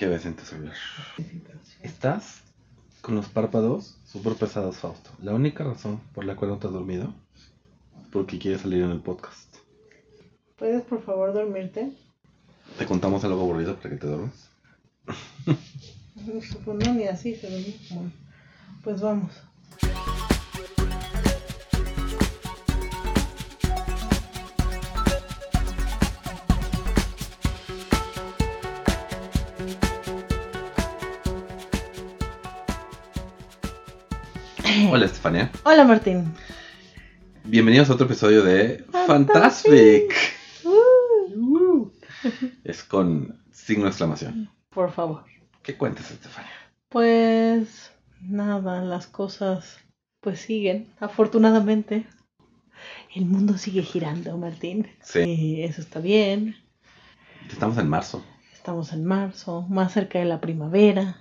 ¿Qué ves en tu celular? ¿Estás con los párpados súper pesados, Fausto? La única razón por la cual no te has dormido porque quieres salir en el podcast. ¿Puedes por favor dormirte? ¿Te contamos algo aburrido para que te duermas? Pues no, ni así se duerme. Bueno, pues vamos. Hola, Estefania. Hola Martín. Bienvenidos a otro episodio de Fantastic. Fantastic. Uh, Es con signo de exclamación. por favor. ¿Qué cuentas, Estefania? Pues nada, las cosas pues siguen, afortunadamente. El mundo sigue girando, Martín. Sí. Y eso está bien. Estamos en marzo. Estamos en marzo, más cerca de la primavera.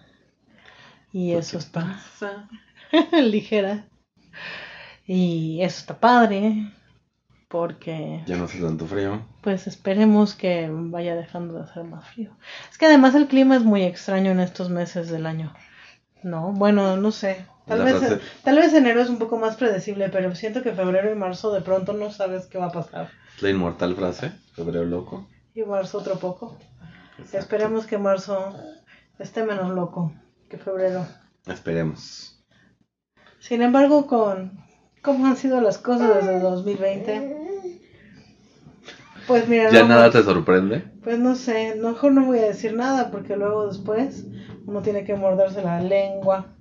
Y ¿Por eso está pasa? ligera. Y eso está padre. Porque Ya no hace tanto frío. pues esperemos que vaya dejando de hacer más frío. Es que además el clima es muy extraño en estos meses del año. No, bueno, no sé. Tal La vez, frase- tal vez enero es un poco más predecible, pero siento que febrero y marzo de pronto no sabes qué va a pasar. La inmortal frase, febrero loco. Y marzo otro poco. Exacto. Esperemos que marzo esté menos loco que febrero. Esperemos. Sin embargo, con cómo han sido las cosas desde el 2020, pues mira, ¿Ya no, nada te sorprende? pues no sé, mejor no voy a decir nada porque luego después uno tiene que morderse la lengua.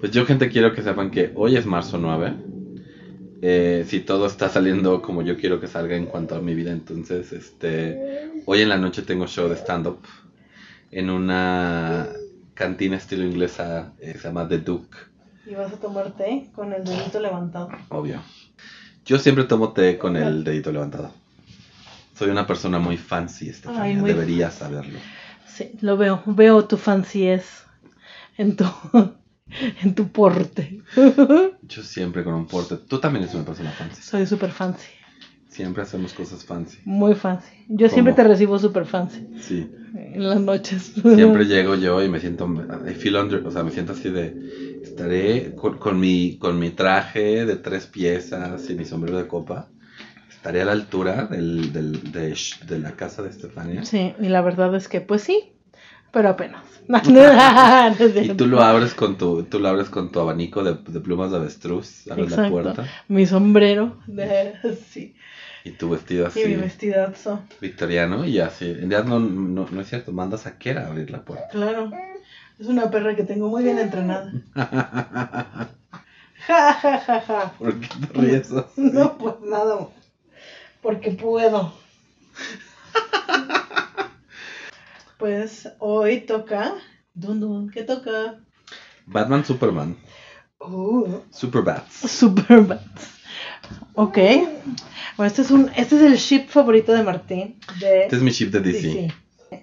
Pues yo, gente, quiero que sepan que hoy es marzo 9. Eh, si todo está saliendo como yo quiero que salga en cuanto a mi vida, entonces, este, hoy en la noche tengo show de stand-up en una cantina estilo inglesa, eh, se llama The Duke, Y vas a tomar té con el dedito levantado. obvio. Yo siempre tomo té con el dedito levantado. Soy una persona muy fancy, Estefania, Ay, muy deberías saberlo. Sí, lo veo, veo tu fanciez en tu, en tu porte. Yo siempre con un porte. Tú también eres una persona fancy. Soy súper fancy, Siempre hacemos cosas fancy. muy fancy. Yo siempre ¿Cómo? te recibo súper fancy Sí. en las noches. Siempre llego yo y me siento, I feel under- o sea, me siento así de, estaré con, con mi, con mi traje de tres piezas y mi sombrero de copa, estaré a la altura del, del, de, de la casa de Estefania. Sí, y la verdad es que pues sí, pero apenas. Y tú lo abres con tu, tú lo abres con tu abanico de, de plumas de avestruz, abres la Exacto. puerta Mi sombrero, de, sí, y tu vestido así y mi vestidazo. victoriano y así. En realidad no, no, no es cierto, mandas a Kera a abrir la puerta. Claro, es una perra que tengo muy bien entrenada. Ja, ja, ja, ja. ¿Por qué te ríes así? No, pues nada, porque puedo. Pues hoy toca. Dun dun, ¿qué toca? Batman Superman, Uh, Superbats. Superbats. Ok. Bueno, este es, un, este es el ship favorito de Martín. De Este es mi chip de DC. DC.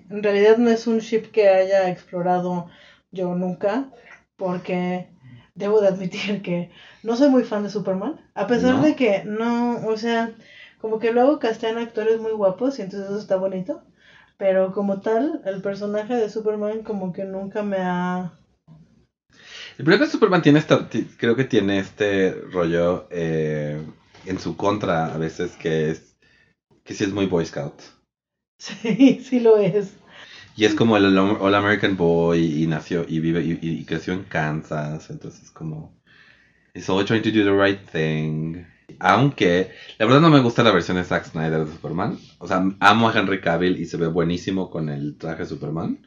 En realidad no es un ship que haya explorado yo nunca, porque debo de admitir que no soy muy fan de Superman, a pesar ¿No? de que no, o sea, como que luego castean actores muy guapos y entonces eso está bonito, pero como tal, el personaje de Superman como que nunca me ha... El problema que Superman tiene esta, creo que tiene este rollo eh, en su contra a veces que es que sí es muy Boy Scout. Sí, sí lo es. Y es como el All All American Boy y nació y vive y, y creció en Kansas, entonces como he's always trying to do the right thing. Aunque la verdad no me gusta la versión de Zack Snyder de Superman. O sea, amo a Henry Cavill y se ve buenísimo con el traje de Superman.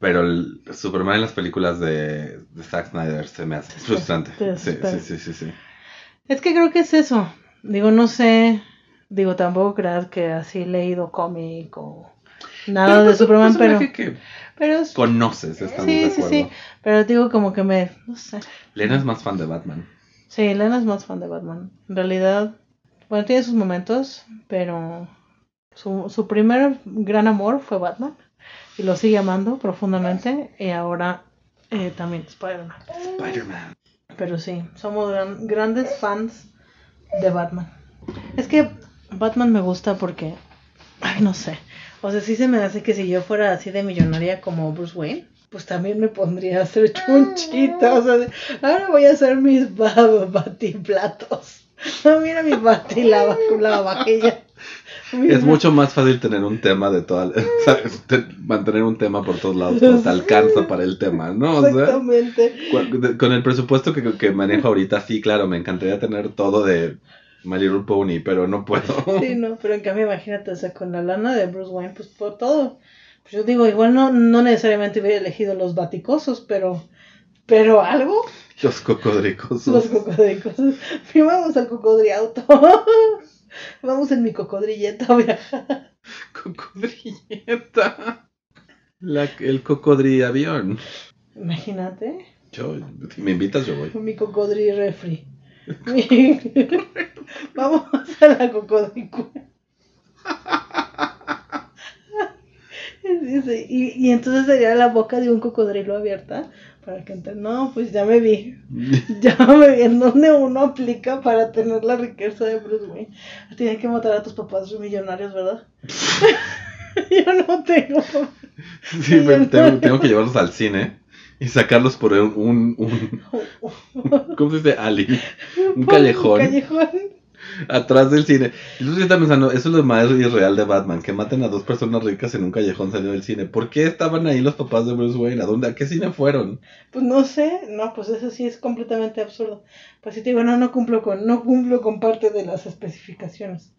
Pero el Superman en las películas de, de Zack Snyder se me hace frustrante. sí, sí, sí, sí. Es que creo que es eso. Digo, no sé. Digo, tampoco creas que así he leído cómic o nada de pues, Superman, pero, personaje que pero es- conoces, estamos sí, de sí, acuerdo. sí. Pero digo como que me, no sé. Lena es más fan de Batman. Sí, Elena es más fan de Batman. En realidad, bueno, tiene sus momentos, pero su, su primer gran amor fue Batman. Y lo sigue amando profundamente. Y ahora eh, también Spider-Man. Spider-Man. Pero sí, somos gran- grandes fans de Batman. Es que Batman me gusta porque, ay, no sé. O sea, sí se me hace que si yo fuera así de millonaria como Bruce Wayne, pues también me pondría a hacer chunchita. O sea, ahora voy a hacer mis ba- batiplatos. Mira mi bati lava, lavavajilla. Es mucho más fácil tener un tema de toda, ¿sabes? Te- mantener un tema por todos lados cuando te alcanza para el tema, ¿no? O Exactamente. con el presupuesto que, que manejo ahorita, sí, claro, me encantaría tener todo de My Little Pony, pero no puedo. Sí, no, pero en cambio imagínate, o sea, con la lana de Bruce Wayne, pues por todo. Pues yo digo, igual no, no necesariamente hubiera elegido los baticosos, pero, pero algo, Los cocodricos. los cocodricosos. Y vamos al cocodriauto. vamos en mi cocodrilleta a viajar. Cocodrilleta. La- el cocodri avión. Imagínate, Yo, si me invitas, yo voy. mi cocodri refri. Mi- vamos a la cocodricu. Dice, Y, y entonces sería la boca de un cocodrilo abierta para que entre. No, pues ya me vi. Ya me vi en donde uno aplica para tener la riqueza de Bruce Wayne. Tienes que matar a tus papás millonarios, ¿verdad? Yo no tengo. Sí, pero tengo, tengo que llevarlos al cine y sacarlos por un, un, un- ¿cómo se dice? Ali. Un callejón. Un callejón. Atrás del cine. Y yo estaba pensando, eso es lo más irreal de Batman, que maten a dos personas ricas en un callejón saliendo del cine. ¿Por qué estaban ahí los papás de Bruce Wayne? ¿A dónde? ¿A qué cine fueron? Pues no sé, no, pues eso sí es completamente absurdo. Pues sí te digo, no, no cumplo con, no cumplo con parte de las especificaciones.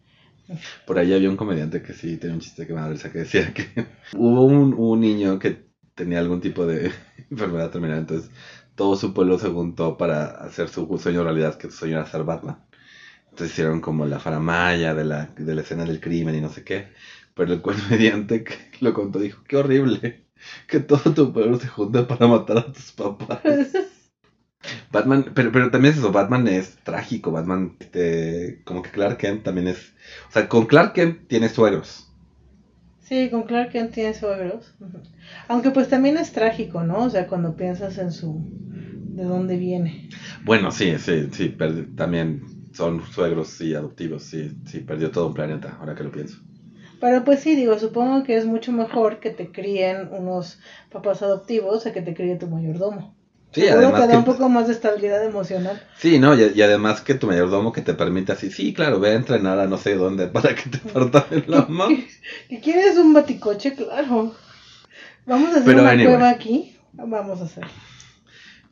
Por ahí había un comediante que sí tenía un chiste que me da risa que decía que hubo un, un niño que tenía algún tipo de enfermedad terminal, entonces todo su pueblo se juntó para hacer su sueño realidad, que su sueño era ser Batman. Entonces hicieron como la faramaya de la, de la escena del crimen y no sé qué. Pero el comediante que lo contó dijo, qué horrible que todo tu pueblo se junte para matar a tus papás. Batman, pero, pero también es eso, Batman es trágico, Batman, este, como que Clark Kent también es, o sea, con Clark Kent tiene suegros. Sí, con Clark Kent tiene suegros. Aunque pues también es trágico, ¿no? O sea, cuando piensas en su... de dónde viene. Bueno, sí, sí, sí, perdi- también son suegros y adoptivos, sí, sí, perdió todo un planeta, ahora que lo pienso. Pero pues sí, digo, supongo que es mucho mejor que te críen unos papás adoptivos a que te críe tu mayordomo. Sí, Seguro además te da que, un poco más de estabilidad emocional. sí, no, y, y además que tu mayordomo que te permite así, sí, claro, ve a entrenar a no sé dónde para que te partan el lomo. ¿Que quieres un baticoche? Claro. Vamos a hacer Pero una anyway. cueva aquí. Vamos a hacer.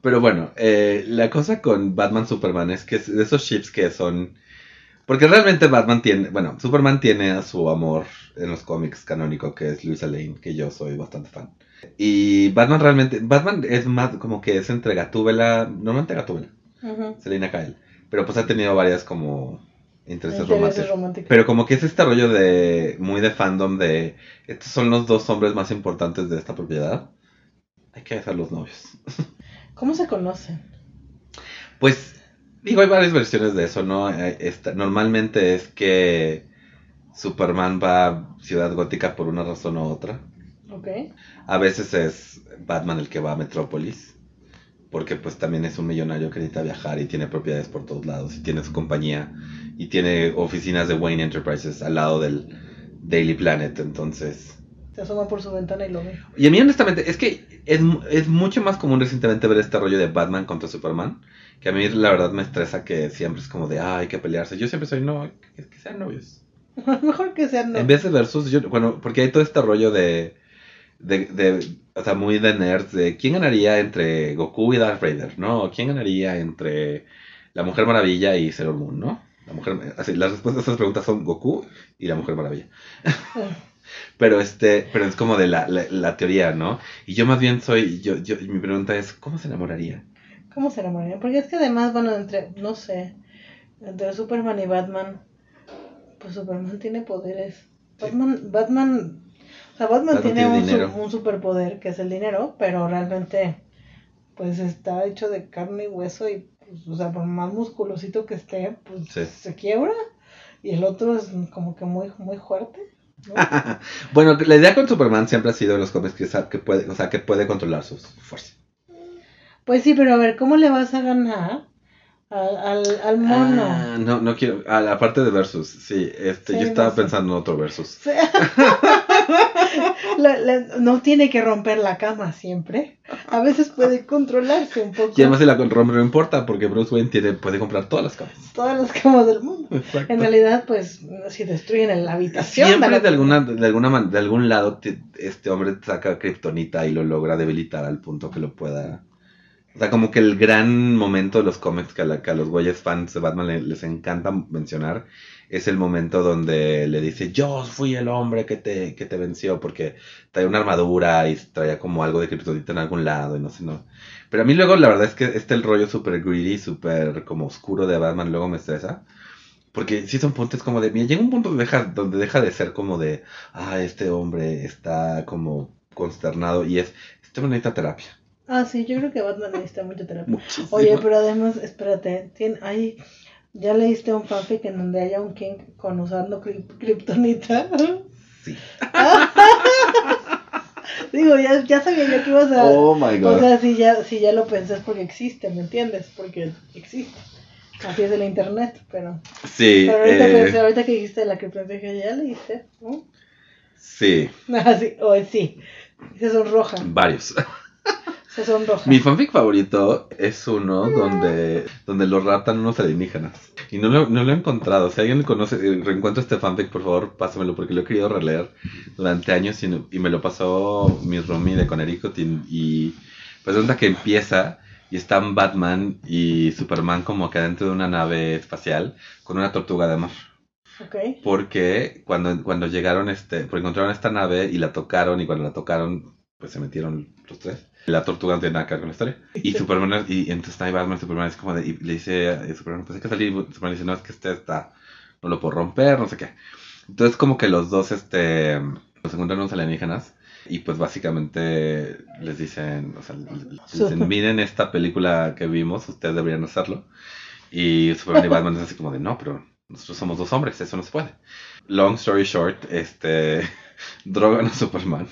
Pero bueno, eh, la cosa con Batman Superman es que es de esos chips que son. Porque realmente Batman tiene. Bueno, Superman tiene a su amor en los cómics canónico, que es Luisa Lane, que yo soy bastante fan. Y Batman realmente. Batman es más como que es entre Gatúbela. Normalmente Gatúbela, Ujú. Selena Kyle. Pero pues ha tenido varias como intereses Intereses románticos. Pero como que es este rollo de. Muy de fandom de. Estos son los dos hombres más importantes de esta propiedad. Hay que hacer los novios. ¿Cómo se conocen? Pues, digo, hay varias versiones de eso, ¿no? Esta- normalmente es que Superman va a Ciudad Gótica por una razón u otra. Ok. A veces es Batman el que va a Metrópolis. Porque pues también es un millonario que necesita viajar y tiene propiedades por todos lados. Y tiene su compañía. Y tiene oficinas de Wayne Enterprises al lado del Daily Planet. Entonces... Se asoma por su ventana y lo ve. Y a mí honestamente, es que es, es mucho más común recientemente ver este rollo de Batman contra Superman, que a mí la verdad me estresa que siempre es como de, ah, hay que pelearse. Yo siempre soy, no, que, que sean novios. Mejor que sean En vez de versus, yo, bueno, porque hay todo este rollo de, de, de, o sea, muy de nerds, de quién ganaría entre Goku y Darth Vader, ¿no? ¿Quién ganaría entre la Mujer Maravilla y Sailor Moon, ¿no? La mujer, así, las respuestas a esas preguntas son Goku y la Mujer Maravilla. Pero este, pero es como de la, la, la teoría, ¿no? Y yo más bien soy, yo, yo, mi pregunta es, ¿cómo se enamoraría? ¿Cómo se enamorarían? Porque es que además, bueno, entre, no sé, entre Superman y Batman, pues Superman tiene poderes. Batman, Batman, o sea, Batman, Batman tiene, tiene un, un superpoder que es el dinero, pero realmente, pues está hecho de carne y hueso y, pues, o sea, por más musculosito que esté, pues Sí. se quiebra. Y el otro es como que muy, muy fuerte. ¿No? bueno, la idea con Superman siempre ha sido en los cómics que, que puede, o sea, que puede controlar sus fuerzas. Pues sí, pero a ver, ¿cómo le vas a ganar Al, al, al mono. Ah, no, no quiero. A la parte de versus, sí. Este, Sí, yo estaba no sé. pensando en otro versus. Sí. La- la- no tiene que romper la cama siempre. A veces puede controlarse un poco. Y además si la rompe no importa, porque Bruce Wayne tiene, puede comprar todas las camas. Todas las camas del mundo. Exacto. En realidad, pues, si destruyen la habitación. Siempre de alguna, de alguna man- de algún lado te- este hombre saca kriptonita y lo logra debilitar al punto que lo pueda. O sea, como que el gran momento de los cómics que a, la- que a los güeyes fans de Batman le- les encanta mencionar es el momento donde le dice yo fui el hombre que te, que te venció porque traía una armadura y traía como algo de kriptonita en algún lado y no sé, no. Pero a mí luego la verdad es que este el rollo súper greedy, súper como oscuro de Batman luego me estresa. Porque sí son puntos como de, mira, llega un punto donde deja, donde deja de ser como de, ah, este hombre está como consternado y es, este hombre necesita terapia. Ah, sí, yo creo que Batman necesita mucha terapia. Muchísimo. Oye, pero además, espérate, tiene, hay, ya leíste un fanfic en donde haya un King con usando kriptonita. Sí. Digo, ya, ya sabía yo que ibas a... Oh my god. o sea, si ya, si ya lo pensé es porque existe, ¿me entiendes? Porque existe. Así es el internet, pero... sí, Pero ahorita, eh, pensé, ahorita que dijiste la kriptonita, dije, ya leíste, ¿no? sí, Ah, sí, o sí. Se sonroja, varios. Mi fanfic favorito es uno donde, donde lo raptan unos alienígenas. Y no lo, no lo he encontrado. Si alguien conoce, eh, reencuentra este fanfic, por favor, pásamelo porque lo he querido releer durante años y, me lo pasó mi roomie de Connecticut y, y pues resulta que empieza y están Batman y Superman como que dentro de una nave espacial con una tortuga de mar. Ok. Porque cuando, cuando llegaron, este, porque encontraron esta nave y la tocaron, y cuando la tocaron, pues se metieron los tres. La tortuga no tiene nada que ver con la historia. Y Superman, y entonces está ahí Batman, Superman es como de, y le dice a Superman, pues hay que salir, y Superman dice, no, es que este está, no lo puedo romper, no sé qué. Entonces como que los dos, este, los encuentran unos alienígenas, y pues básicamente les dicen, o sea, les dicen, miren esta película que vimos, ustedes deberían hacerlo. Y Superman y Batman es así como de, no, pero nosotros somos dos hombres, eso no se puede. Long story short, este, drogan a Superman.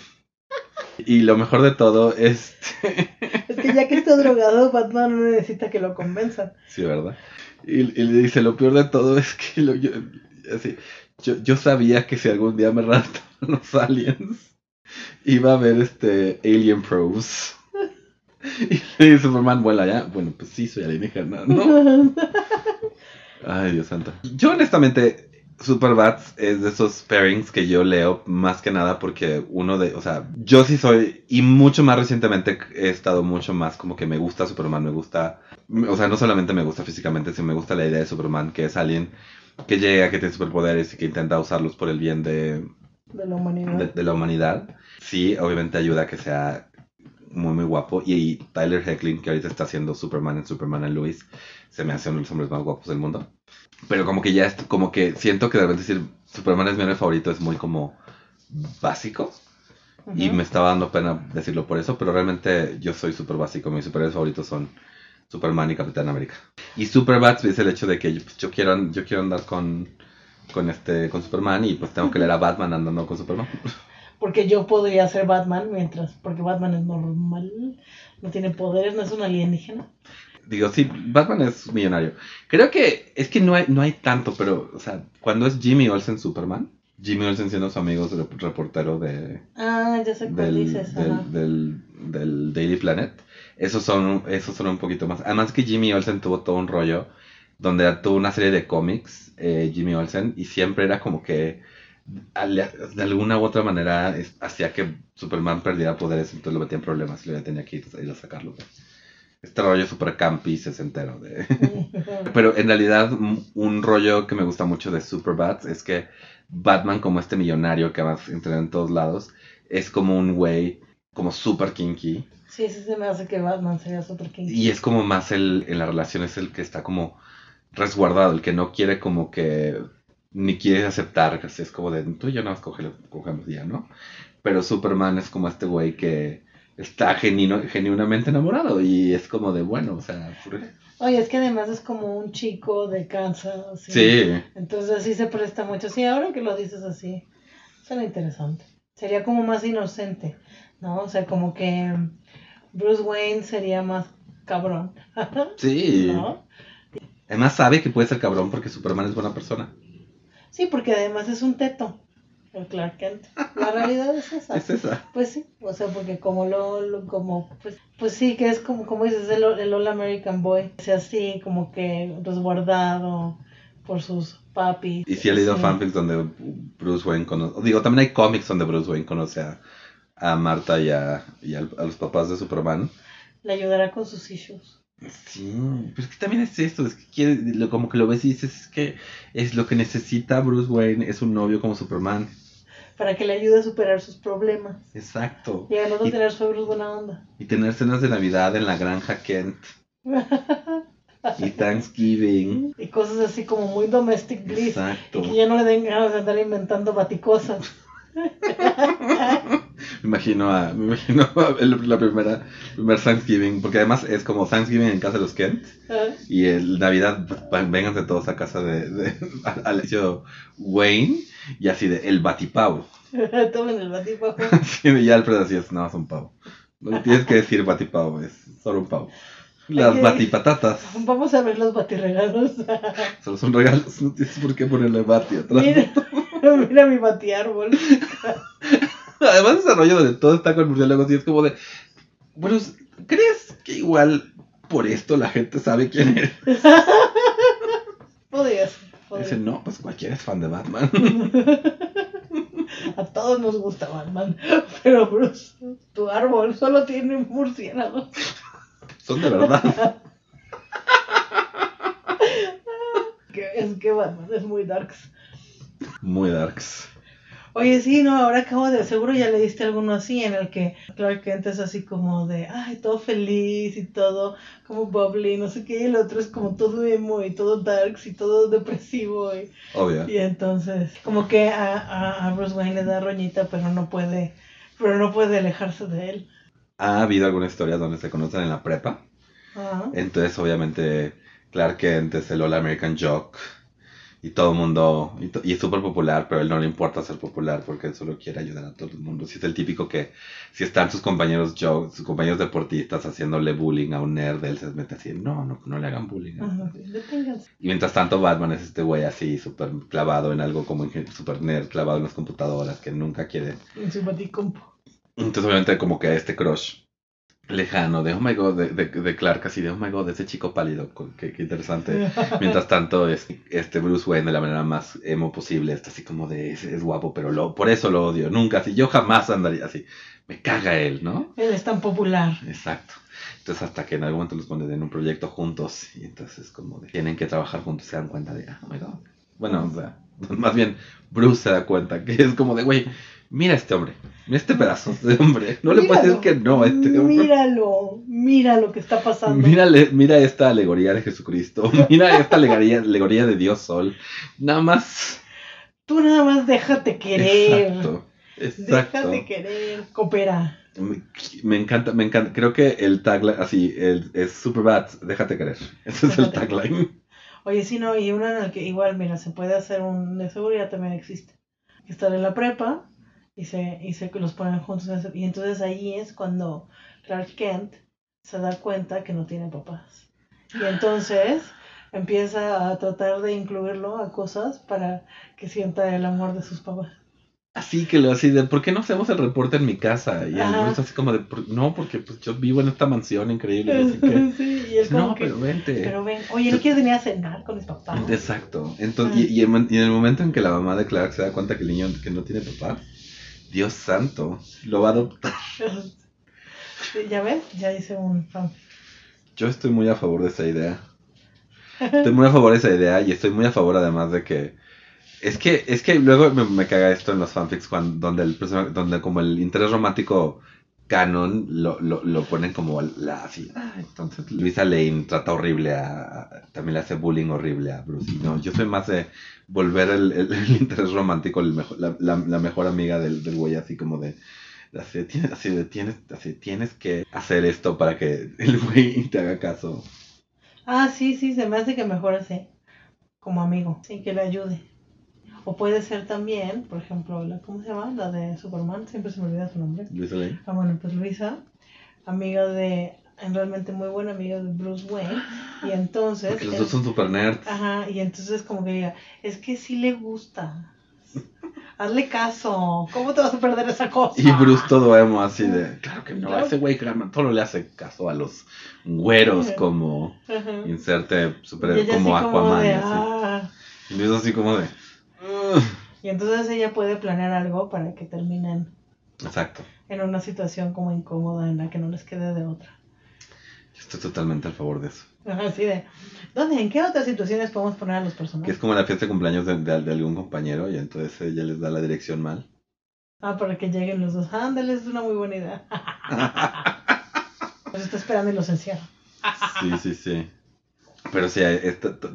Y lo mejor de todo es, Es que ya que está drogado, Batman no necesita que lo convenzan. sí, ¿verdad? Y, y le dice, lo peor de todo es que lo- yo, así, yo, yo sabía que si algún día me raptaban los aliens, iba a haber este Alien Pros. Y le dice Superman, vuela ya. Bueno, pues sí, soy alienígena, ¿no? Ay, Dios santo. Yo honestamente, Superbats es de esos pairings que yo leo más que nada porque uno de, o sea, yo sí soy, y mucho más recientemente he estado mucho más como que me gusta Superman, me gusta, o sea, no solamente me gusta físicamente, sino me gusta la idea de Superman, que es alguien que llega, que tiene superpoderes y que intenta usarlos por el bien de, De la humanidad. de, de la humanidad. Sí, obviamente ayuda a que sea muy, muy guapo. Y Tyler Hecklin, que ahorita está haciendo Superman en Superman and Lois, se me hace uno de los hombres más guapos del mundo. Pero como que ya es, como que siento que de repente decir Superman es mi héroe favorito es muy como básico. Y me estaba dando pena decirlo por eso, pero realmente yo soy súper básico. Mis superhéroes favoritos son Superman y Capitán América. Y Superbats es el hecho de que pues, yo quiero, yo quiero andar con, con, este, con Superman y pues tengo que leer a Batman andando con Superman. Porque yo podría ser Batman mientras. Porque Batman es normal. No tiene poderes, no es un alienígena. Digo, sí, Batman es millonario. Creo que es que no hay, no hay tanto, pero, o sea, cuando es Jimmy Olsen Superman, Jimmy Olsen siendo su amigo rep- reportero de, Ah, ya sé cuál del, dices. del, del, del Daily Planet, esos son, esos son un poquito más. Además que Jimmy Olsen tuvo todo un rollo donde tuvo una serie de cómics, eh, Jimmy Olsen, y siempre era como que de alguna u otra manera es- hacía que Superman perdiera poderes, entonces lo metía en problemas y lo tenía que ir, ir a sacarlo. Este rollo super campi sesentero de... Pero en realidad un, rollo que me gusta mucho de Superbats es que Batman como este millonario que va a entrar en todos lados es como un güey como super kinky Sí, sí se me hace que Batman sería Super King. y es como más el en la relación es el que está como resguardado, el que no quiere como que ni quiere aceptar, es como de tú y yo no cogemos, cogemos ya, ¿no? Pero Superman es como este güey que está genuino, genuinamente enamorado y es como de bueno, o sea, Oye, es que además es como un chico de Kansas. ¿sí? sí. Entonces así se presta mucho. Sí, ahora que lo dices así, suena interesante. Sería como más inocente, ¿no? O sea, como que Bruce Wayne sería más cabrón, Sí. ¿no? Además sabe que puede ser cabrón porque Superman es buena persona. Sí, porque además es un teto, el Clark Kent. La realidad es esa. Es esa. Pues sí, o sea, porque como lo, lo- como, pues, pues sí, que es como, como dices, el, el All American Boy, o sea, así, como que resguardado por sus papis. Y si he leído Sí. fanfics donde Bruce Wayne conoce. Digo, también hay cómics donde Bruce Wayne conoce a, a Marta y, a, y al- a los papás de Superman. Le ayudará con sus issues. Sí, pero es que también es esto, es que quiere, lo- como que lo ves y dices, es que es lo que necesita Bruce Wayne, es un novio como Superman. Para que le ayude a superar sus problemas. Exacto. Y a no tener suegros buena onda. Y tener cenas de Navidad en la granja Kent. Y Thanksgiving. Y cosas así como muy domestic bliss. Exacto. Y que ya no le den ganas de andar inventando baticosas. Me imagino a, me imagino a el- la primera, primer Thanksgiving, porque además es como Thanksgiving en casa de los Kent. ¿Eh? Y el Navidad, vénganse todos a casa de, de al al edificio Wayne. Y así de, el batipavo. Tomen el batipajo. Sí, y Alfred así es, no, es un pavo. No tienes que decir batipavo, es solo un pavo. Las batipatatas Vamos a ver los batirregalos. solo son regalos, no tienes por qué ponerle bati atrás. mira, mira mi batiárbol. Además ese rollo donde todo está con murciélagos y es como de, bueno, ¿crees que igual por esto la gente sabe quién eres? Podría ser. podría Dice, no, pues cualquiera es fan de Batman. A todos nos gusta Batman. Pero Bruce, tu árbol solo tiene murciélagos. Son de verdad. Que es que Batman es muy darks. Muy darks. Oye, sí, no, ahora acabo de, seguro ya leíste alguno así en el que Clark Kent es así como de, ay, todo feliz y todo como bubbly, no sé qué, y el otro es como todo emo y todo darks y todo depresivo y, Obvio. y entonces como que a, a, a Bruce Wayne le da roñita pero no puede, pero no puede alejarse de él. Ha habido alguna historia donde se conocen en la prepa. Ajá. Entonces, obviamente, Clark Kent es el All American Jock. Y todo el mundo, y, es súper popular, pero a él no le importa ser popular porque él solo quiere ayudar a todo el mundo. Si es el típico que, si están sus compañeros jock, sus compañeros deportistas haciéndole bullying a un nerd, él se mete así, no, no, no le hagan bullying. Ajá. Y mientras tanto, Batman es este güey así, súper clavado en algo como súper nerd, clavado en las computadoras, que nunca quiere En su baticompo. entonces, obviamente, como que este crush lejano de oh my god, de, de, de Clark, así de oh my god, ese chico pálido, qué, qué interesante. Mientras tanto, es, este Bruce Wayne, de la manera más emo posible, está así como de es, es guapo, pero lo, por eso lo odio. Nunca, así, yo jamás andaría así. Me caga él, ¿no? Él es tan popular. Exacto. Entonces, hasta que en algún momento los ponen en un proyecto juntos, y entonces, como de, tienen que trabajar juntos, se dan cuenta de, oh my god. Bueno, o sea, más bien, Bruce se da cuenta que es como de, güey, mira a este hombre, mira este pedazo de hombre. No le puedes decir que no a este hombre. Míralo, mira lo que está pasando. Mírale, mira esta alegoría de Jesucristo. Mira esta alegoría, alegoría de Dios Sol. Nada más. Tú nada más déjate querer. Exacto. Exacto. Déjate querer. Coopera. Me, me encanta, me encanta. Creo que el tagline, así, el, es Superbad, déjate querer. Ese es el tagline. Oye, sí, no, y uno en el que igual, mira, se puede hacer un de seguridad también existe. Estar en la prepa y se, y se los ponen juntos. Y entonces ahí es cuando Clark Kent se da cuenta que no tiene papás. Y entonces empieza a tratar de incluirlo a cosas para que sienta el amor de sus papás. Así que lo así de, ¿por qué no hacemos el reporte en mi casa? Y el. Bruce así como de, "Por- no, porque pues yo vivo en esta mansión increíble. Así que, Sí, y él como no, que, pero vente. pero ven, oye, ¿no quieres venir a cenar con mis papás? Exacto. Entonces, y, y en, y en el momento en que la mamá de Clark se da cuenta que el niño que no tiene papá, Dios santo, lo va a adoptar. Ya ves, ya hice un fan. Yo estoy muy a favor de esa idea. Estoy muy a favor de esa idea y estoy muy a favor además de que es que es que luego me, me caga esto en los fanfics cuando donde el donde como el interés romántico canon lo, lo, lo ponen como la así. Ah, entonces Luisa Lane trata horrible a, también le hace bullying horrible a Bruce. No, yo soy más de volver el, el- interés romántico el mejor, la, la, mejor amiga del, del güey así como de así, tienes, así tienes así tienes que hacer esto para que el güey te haga caso. Ah, sí, sí, se me hace que mejor así, como amigo, sí, que le ayude. O puede ser también, por ejemplo, la, ¿cómo se llama? La de Superman, siempre se me olvida su nombre. Luisa Lane. Ah, bueno, pues Luisa, amiga de realmente muy buena amiga de Bruce Wayne. Y entonces. Porque los dos son super nerds. Ajá, y entonces como que diga, es que sí le gusta. Hazle caso. ¿Cómo te vas a perder esa cosa? Y Bruce todo emo así de, claro que no, ese güey todo le hace caso a los güeros como Ajá. inserte super como así Aquaman. de, así. "Ah". Y Bruce así como de. Y entonces ella puede planear algo para que terminen exacto. en una situación como incómoda en la que no les quede de otra. Yo estoy totalmente a favor de eso. Así de, ¿dónde? ¿En qué otras situaciones podemos poner a los Que personajes? es como la fiesta de cumpleaños de, de- de algún compañero y entonces ella les da la dirección mal. Ah, para que lleguen los dos. Ándale, es una muy buena idea. Pues está esperando y los encierra. Sí, sí, sí. Pero sí,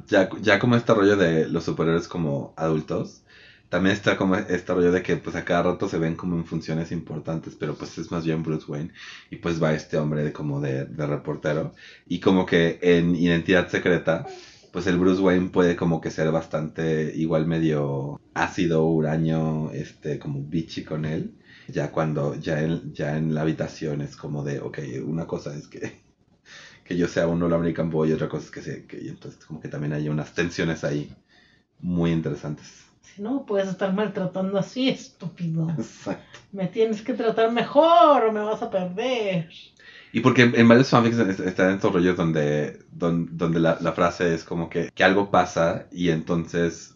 ya, ya como este rollo de los superhéroes como adultos, también está como este rollo de que pues a cada rato se ven como en funciones importantes, pero pues es más bien Bruce Wayne. Y pues va este hombre de, como de, de reportero. Y como que en Identidad Secreta, pues el Bruce Wayne puede como que ser bastante igual medio ácido, huraño, este, como bitchy con él. Ya cuando, ya en, ya en la habitación es como de, ok, una cosa es que que yo sea un All American Boy y otra cosa es que, se, que y entonces como que también hay unas tensiones ahí muy interesantes. Si no, puedes estar maltratando así, estúpido. Exacto. Me tienes que tratar mejor o me vas a perder. Y porque en varios fanfics es- están estos rollos donde, don- donde, la, la frase es como que, que algo pasa y entonces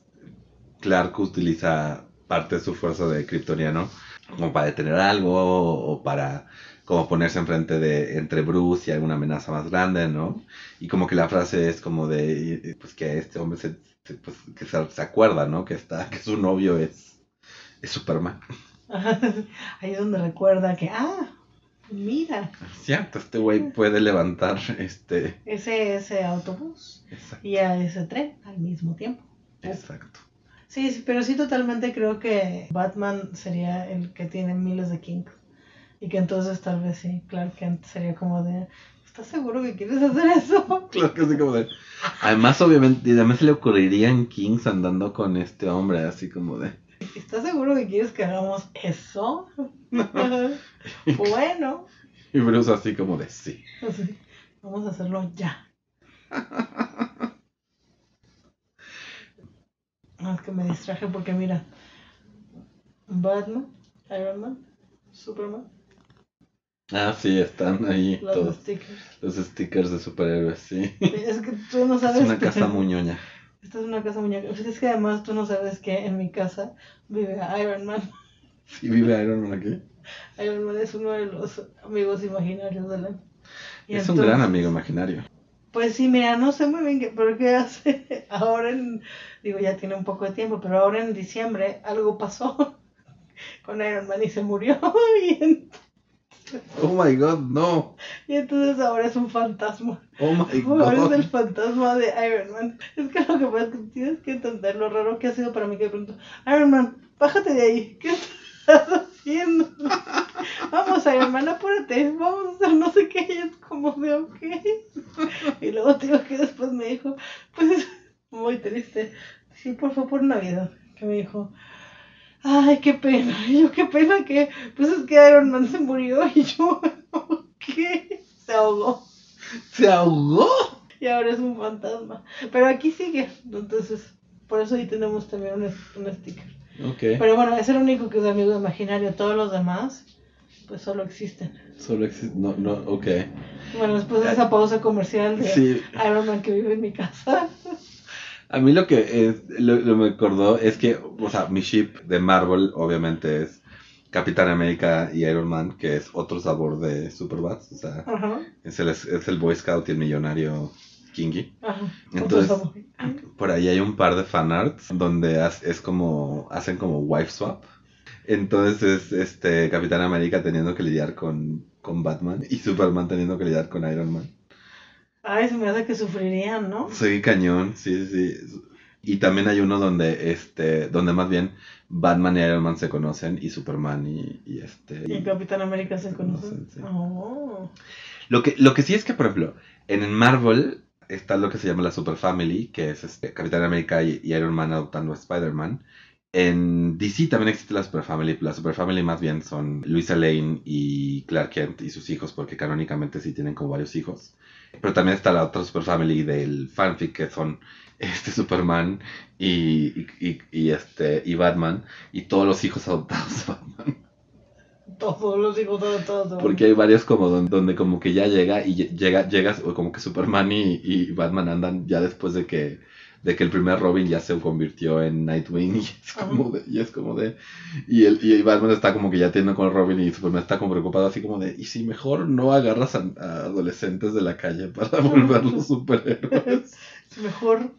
Clark utiliza parte de su fuerza de kryptoniano como para detener algo o para como ponerse enfrente de entre Bruce y alguna amenaza más grande, ¿no? Y como que la frase es como de pues que este hombre se, se- pues, que se, se acuerda, ¿no? Que está que su novio es es Superman. Ahí es donde recuerda que, ah, mira, Cierto, este güey puede levantar este ese, ese autobús exacto, y a ese tren al mismo tiempo. exacto. Sí, sí, pero sí totalmente creo que Batman sería el que tiene miles de kinks. Y que entonces tal vez sí, Clark Kent sería como de, ¿estás seguro que quieres hacer eso? Claro que así como de. Además, obviamente, y además se le ocurrirían Kings andando con este hombre, así como de. ¿Estás seguro que quieres que hagamos eso? bueno, Y Bruce así como de sí. así, vamos a hacerlo ya. Es que me distraje porque mira, Batman, Iron Man, Superman, Ah, sí, están ahí los todos stickers. los stickers de superhéroes, sí. Es que tú no Es sabes. una que- casa muñoña. Esta es una casa muñeca. Es que además tú no sabes que en mi casa vive Iron Man. Sí, vive Iron Man aquí. Iron Man es uno de los amigos imaginarios de la. y Es un gran entonces- amigo imaginario. Pues sí, mira, no sé muy bien qué, pero qué hace. Ahora en. Digo, ya tiene un poco de tiempo, pero ahora en diciembre algo pasó con Iron Man y se murió. Y, en- Oh my god, no. y entonces ahora es un fantasma. Oh my Ahora es el god. fantasma de Iron Man. Es que lo que pasa es que tienes que entender lo raro que ha sido para mí que de pronto, Iron Man, bájate de ahí. ¿Qué estás haciendo? Vamos, Iron Man, apúrate. Vamos a hacer no sé qué. Y es como de ok. Y luego te digo que después me dijo, pues muy triste. Sí, por favor, por Navidad. Que me dijo, ay, qué pena. Y yo, qué pena que, pues es que Iron Man se murió. Y yo, ¿qué? Se ahogó ¿Se ahogó? y ahora es un fantasma. Pero aquí sigue, entonces por eso ahí tenemos también un, un sticker. Ok. Pero bueno, es el único que es amigo imaginario, todos los demás pues solo existen. Solo existe. No, no, ok. Bueno, después de esa pausa comercial de Sí. Iron Man que vive en mi casa. A mí lo que es, lo, lo me acordó es que, o sea, mi ship de Marvel obviamente es Capitán América y Iron Man, que es otro sabor de Superbats, o sea, Ajá, es el, es el Boy Scout y el millonario Kingy. ajá. Entonces-. Por ahí hay un par de fanarts donde es como, hacen como wife swap. Entonces, este, Capitán América teniendo que lidiar con, con Batman y Superman teniendo que lidiar con Iron Man. Ay, se me hace que sufrirían, ¿no? Sí, cañón, sí, sí. Y también hay uno donde, este, donde más bien Batman y Iron Man se conocen y Superman y, y este. Y Capitán América se conoce. conocen, sí. Oh. Lo que, lo que sí es que, por ejemplo, en el Marvel está lo que se llama la Super Family, que es este, Capitán América y, y Iron Man adoptando a Spider-Man. En DC también existe la Super Family. La Super Family más bien son Luisa Lane y Clark Kent y sus hijos, porque canónicamente sí tienen como varios hijos. Pero también está la otra Super Family del fanfic, que son este Superman y, y, y este y Batman y todos los hijos adoptados de Batman. Todos los hijos de todos. Porque hay varios como donde, donde como que ya llega y lle- llega, llegas, o como que Superman y, y Batman andan ya después de que, de que el primer Robin ya se convirtió en Nightwing y es como de, y es como de, y el, y Batman está como que ya tiene con Robin y Superman está como preocupado así como de, y si mejor no agarras a, a adolescentes de la calle para volverlos superhéroes. Mejor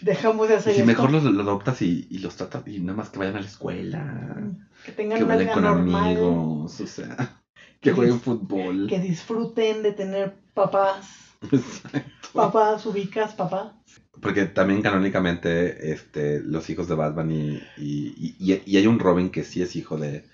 dejamos de Y hacer si esto. mejor los, los adoptas y, y los tratas y nada más que vayan a la escuela, Que tengan que una vayan vida con normal. amigos, o sea, que jueguen fútbol. Que disfruten de tener papás. Exacto. Papás, ubicas, papá. Porque también canónicamente este, los hijos de Batman y, y, y- y hay un Robin que sí es hijo de,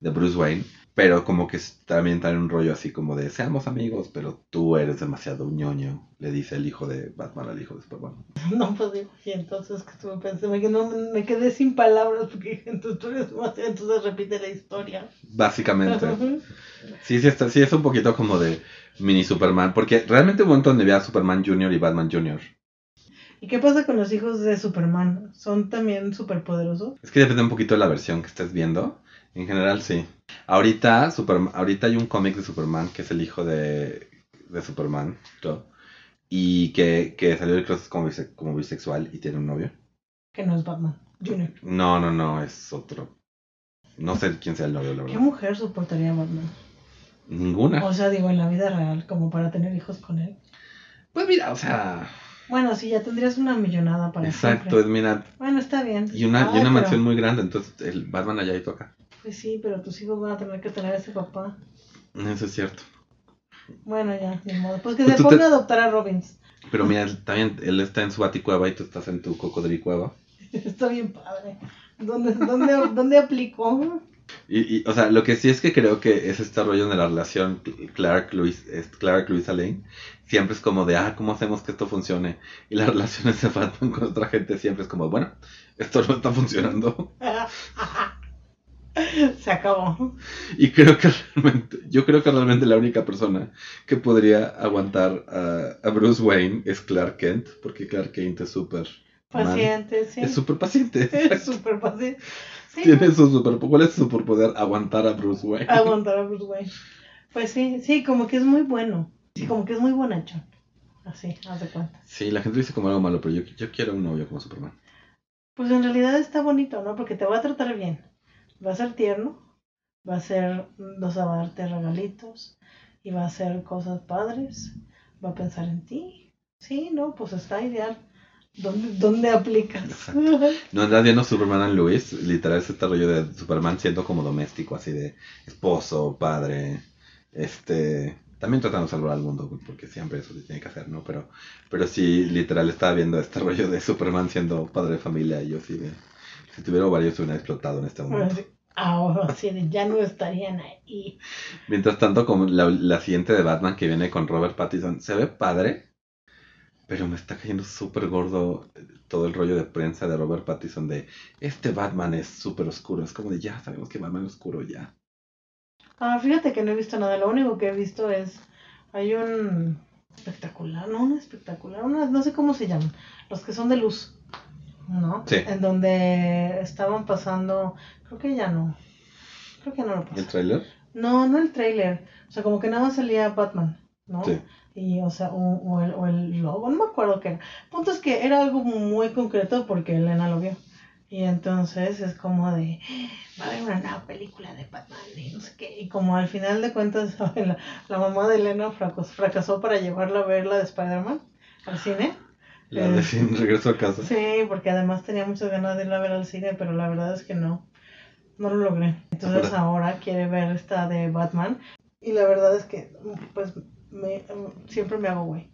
de Bruce Wayne, pero como que también trae un rollo así como de seamos amigos, pero tú eres demasiado ñoño, le dice el hijo de Batman al hijo de Superman. No, pues digo, y entonces que estuve pensando, me, no, me quedé sin palabras porque entonces tú eres demasiado, entonces repite la historia. Básicamente. Sí, sí, está, sí es un poquito como de mini Superman, porque realmente hubo un montón de había Superman Jr. y Batman Jr. ¿Y qué pasa con los hijos de Superman? ¿Son también superpoderosos? Es que depende un poquito de la versión que estés viendo. En general, sí. Ahorita, Superman, ahorita hay un cómic de Superman que es el hijo de, de Superman. ¿no? Y que, que salió del closet como, bise- como bisexual y tiene un novio. Que no es Batman Junior. No, no, no, es otro. No sé quién sea el novio, la ¿Qué verdad. mujer soportaría a Batman? Ninguna. O sea, digo, en la vida real, como para tener hijos con él. Pues mira, o sea, Bueno, sí, ya tendrías una millonada para exacto, es mira. Bueno, está bien. Y una, y una pero- mansión muy grande, entonces el Batman allá y tú acá. Pues sí, pero tus hijos van a tener que tener a ese papá. Eso es cierto. Bueno, ya, ni modo. Pues que Pues se te- ponga a adoptar a Robins. Pero mira, también él está en su baticueva y tú estás en tu cocodricueva. Está bien padre. ¿Dónde, dónde, dónde aplicó? Y, y, o sea, lo que sí es que creo que es este rollo de la relación Clark Luis, Clark. Siempre es como de, ah, ¿cómo hacemos que esto funcione? Y las relaciones de Batman con otra gente siempre es como, bueno, esto no está funcionando. Se acabó. Y creo que realmente, yo creo que realmente la única persona que podría aguantar a, a Bruce Wayne es Clark Kent, porque Clark Kent es súper. Paciente, sí. Es súper paciente. Es súper paciente. Sí, Tiene su super, ¿Cuál es su superpoder? Aguantar a Bruce Wayne. aguantar a Bruce Wayne. Pues sí, sí, como que es muy bueno. Sí, como que es muy bonachón. Así, haz de cuenta. Sí, la gente dice como algo malo, pero yo, yo quiero un novio como Superman. Pues en realidad está bonito, ¿no? Porque te va a tratar bien. Va a ser tierno. Va a ser, o sea, va a darte regalitos. Y va a hacer cosas padres. Va a pensar en ti. Sí, no, pues está ideal. ¿Dónde, dónde aplicas? Exacto. No andas viendo Superman and Lois, literal es este rollo de Superman siendo como doméstico, así de esposo, padre, este, también tratando de salvar al mundo, porque siempre eso se tiene que hacer, ¿no? Pero, pero sí, literal estaba viendo este rollo de Superman siendo padre de familia y yo sí de, si tuviera varios se hubieran explotado en este momento. Ahora sí, ya no estarían ahí. Mientras tanto, como la, la siguiente de Batman que viene con Robert Pattinson, se ve padre, pero me está cayendo súper gordo todo el rollo de prensa de Robert Pattinson de este Batman es súper oscuro. Es como de ya sabemos que Batman es oscuro ya. Ah, fíjate que no he visto nada. Lo único que he visto es. Hay un espectacular, no, un espectacular, una, no sé cómo se llaman. Los que son de luz, ¿no? Sí. En donde estaban pasando. Creo que ya no. Creo que ya no lo ¿El pasan. tráiler? No, no el trailer. O sea, como que nada salía Batman, ¿no? Sí. Y, o sea, o, o el, o el logo, no me acuerdo qué era. Punto es que era algo muy concreto porque Elena lo vio. Y entonces es como de, va a haber una nueva película de Batman y no sé qué. Y como al final de cuentas la, la mamá de Elena fracasó, fracasó para llevarla a ver la de Spider-Man al cine. La Eh. de Sin Regreso a Casa. Sí, porque además tenía muchas ganas de irla a ver al cine, pero la verdad es que no, no lo logré. Entonces ahora quiere ver esta de Batman y la verdad es que pues me, siempre me hago güey.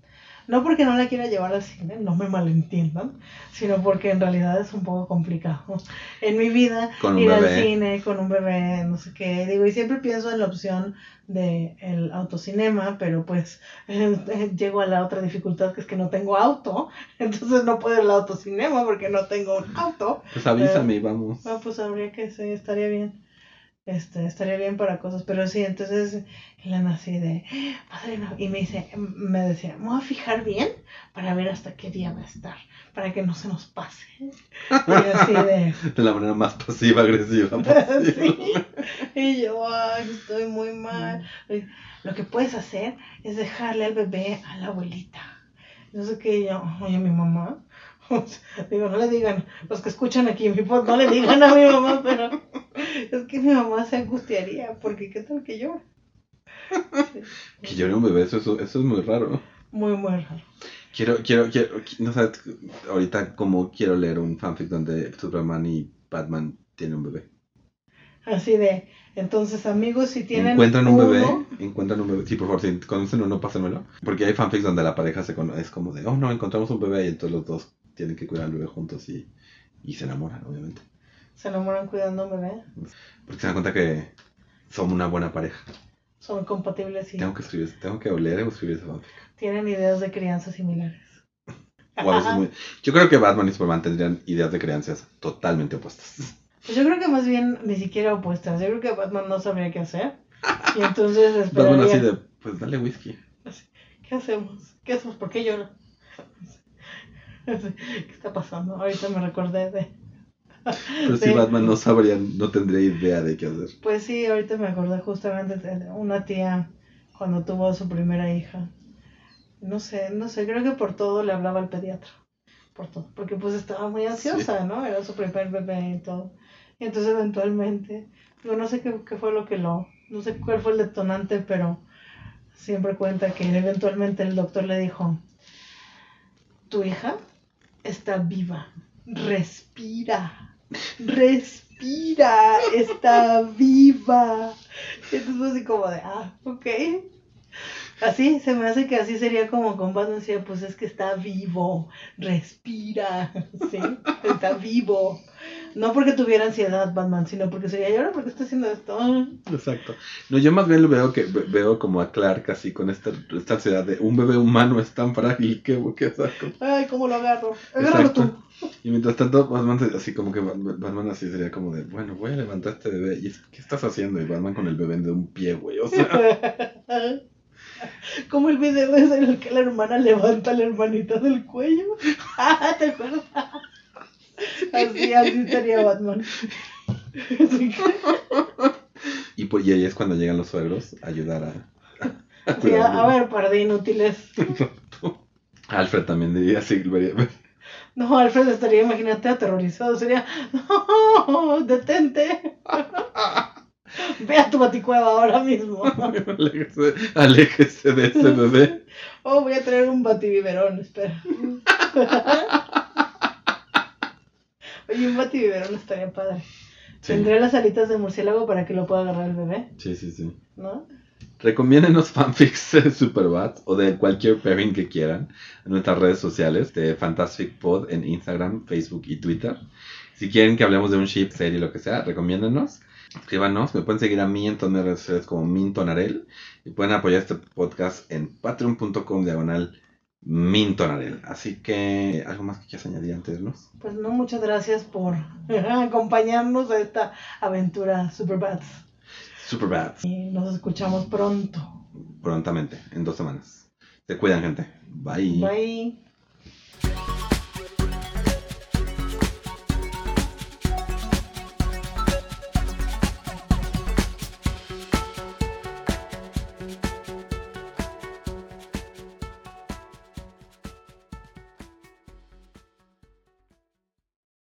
No porque no la quiera llevar al cine, no me malentiendan, sino porque en realidad es un poco complicado. En mi vida, ir al cine con un bebé, no sé qué. Digo, y siempre pienso en la opción de el autocinema, pero pues llego a la otra dificultad que es que no tengo auto, entonces no puedo ir al autocinema porque no tengo un auto. Pues avísame y vamos. Ah, pues habría que sí, estaría bien. Este, estaría bien para cosas, pero sí, entonces Elena así de, padrino, y me dice, me decía, me voy a fijar bien para ver hasta qué día va a estar, para que no se nos pase. Y así de, De la manera más pasiva agresiva posible. sí. Y yo, ay, estoy muy mal. Lo que puedes hacer es dejarle al bebé a la abuelita. No sé qué, yo, oye, mi mamá. Digo, no le digan, los que escuchan aquí mi podcast, no le digan a mi mamá, pero es que mi mamá se angustiaría, porque qué tal que yo. Que llore un bebé, eso, eso, eso es muy raro. Muy, muy raro. Quiero, quiero, quiero, no sé, ahorita como quiero leer un fanfic donde Superman y Batman tienen un bebé. Así de, entonces amigos, si tienen encuentran un bebé, encuentran un bebé, sí, por favor, si conocen uno, pásenmelo. Porque hay fanfics donde la pareja se cono- es como de, oh no, encontramos un bebé y entonces los dos tienen que cuidar al bebé juntos y, y se enamoran, obviamente. se enamoran cuidando a un bebé, Porque se dan cuenta que somos una buena pareja. son compatibles y Tengo que escribir, tengo que leer o escribir ese fanfic. tienen ideas de crianza similares. O a veces muy- Yo creo que Batman y Superman tendrían ideas de crianzas totalmente opuestas. Pues yo creo que más bien ni siquiera opuestas. Yo creo que Batman no sabría qué hacer. Y entonces Batman esperaría. así de, pues dale whisky. ¿Qué hacemos? ¿Qué hacemos? ¿Por qué llora? ¿Qué está pasando? Ahorita me recordé de. Pero si. Batman no sabría, no tendría idea de qué hacer. Pues sí, ahorita me acordé justamente de una tía cuando tuvo a su primera hija. No sé, no sé, creo que por todo le hablaba al pediatra. Por todo. Porque pues estaba muy ansiosa, ¿no? Era su primer bebé y todo. Y entonces eventualmente, digo, no sé qué, qué fue lo que lo, no sé cuál fue el detonante, pero siempre cuenta que eventualmente el doctor le dijo, tu hija está viva, respira, respira, está viva. Entonces fue así como de, ah, ok. Así, se me hace que así sería como con Batman, decía, pues es que está vivo, respira, sí, está vivo. No porque tuviera ansiedad Batman, sino porque sería, ¿y ahora por qué está haciendo esto? Exacto. No, yo más bien lo veo que ve- veo como a Clark así con esta, esta ansiedad de un bebé humano es tan frágil que, que saco. Ay, ¿cómo lo agarro? Agárralo tú. Exacto. Y mientras tanto, Batman así como que Batman así sería como de, bueno, voy a levantar a este bebé. ¿Y qué estás haciendo? Y Batman con el bebé de un pie, güey. O sea, Como el video es en el que la hermana levanta a la hermanita del cuello. Ah, ¿te acuerdas? Así, así sería Batman. Así que- y, pues, y ahí es cuando llegan los suegros a ayudar a. al a, a ver, par de inútiles. Alfred también diría así, No, Alfred estaría, imagínate, aterrorizado. Sería, no, detente. Ve a tu baticueva ahora mismo. aléjese, aléjese de ese bebé. Oh, voy a traer un batibiberón, espera. Oye, un batibiberón estaría padre. Sí, Tendré las alitas de murciélago para que lo pueda agarrar el bebé, sí, sí. sí. ¿no? Recomiéndenos fanfics de Superbad o de cualquier pairing que quieran en nuestras redes sociales de Fantastic Pod en Instagram, Facebook y Twitter. Si quieren que hablemos de un ship, serie, lo que sea, recomiéndenos. Escríbanos, me pueden seguir a mí en todas mis redes sociales como Mintonarel y pueden apoyar este podcast en patreon.com diagonal Mintonarel. Así que, ¿algo más que quieras añadir antes, Luz? Pues no, muchas gracias por acompañarnos a esta aventura Superbad. Superbad, Y nos escuchamos pronto. prontamente, en dos semanas. Se cuidan, gente. Bye. Bye.